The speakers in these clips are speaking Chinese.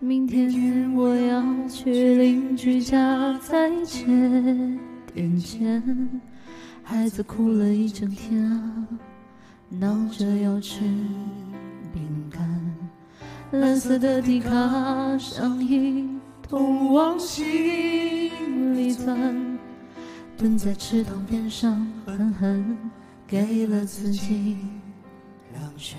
明天我要去邻居家再借点钱，孩子哭了一整天啊，闹着要吃饼干。蓝色的迪卡上衣痛往心里钻，蹲在池塘边上狠狠给了自己两拳。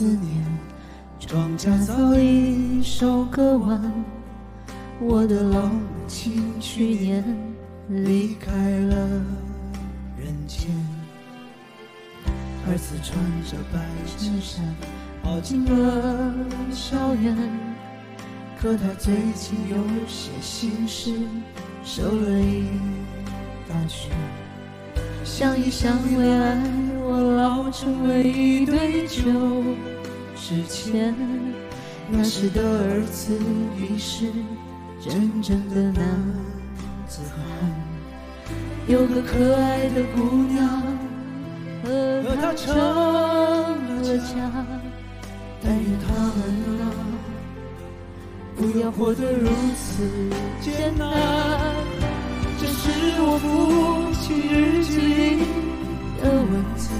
思念，庄稼早已收割完，我的老母亲去年离开了人间。儿子穿着白衬衫，跑进了校园，可他最近有些心事，受了一大圈。想一想未来，我老成为一堆旧之前。那时的儿子已是真正的男子汉，有个可爱的姑娘和他成了家。但愿他们啊，不要活得如此艰难。这是我父亲日记里的文字，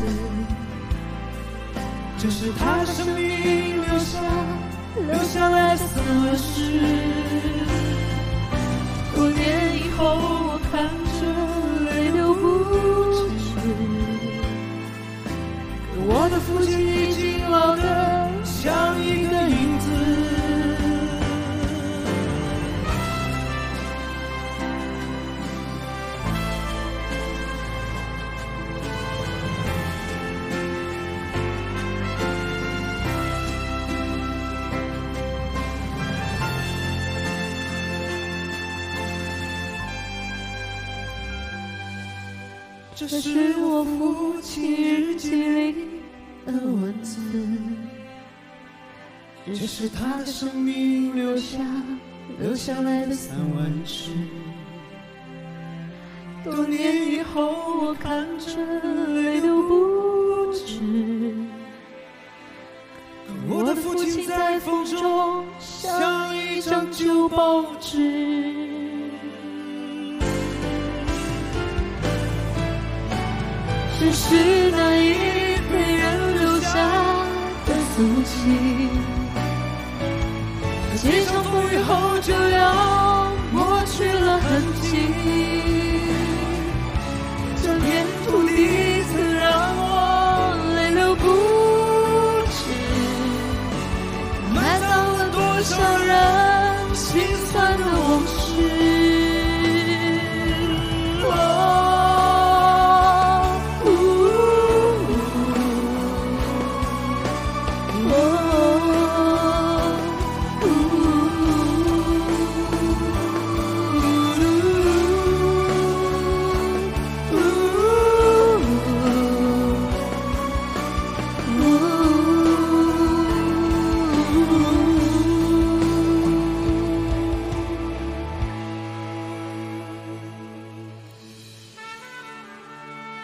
这是他生命留下这是我父亲日记里的文字，这是他的生命留下留下来的散文诗。多年以后，我看着泪流不止。我的父亲在风中像一张旧报纸。只是那一被人留下的足迹，几场风雨后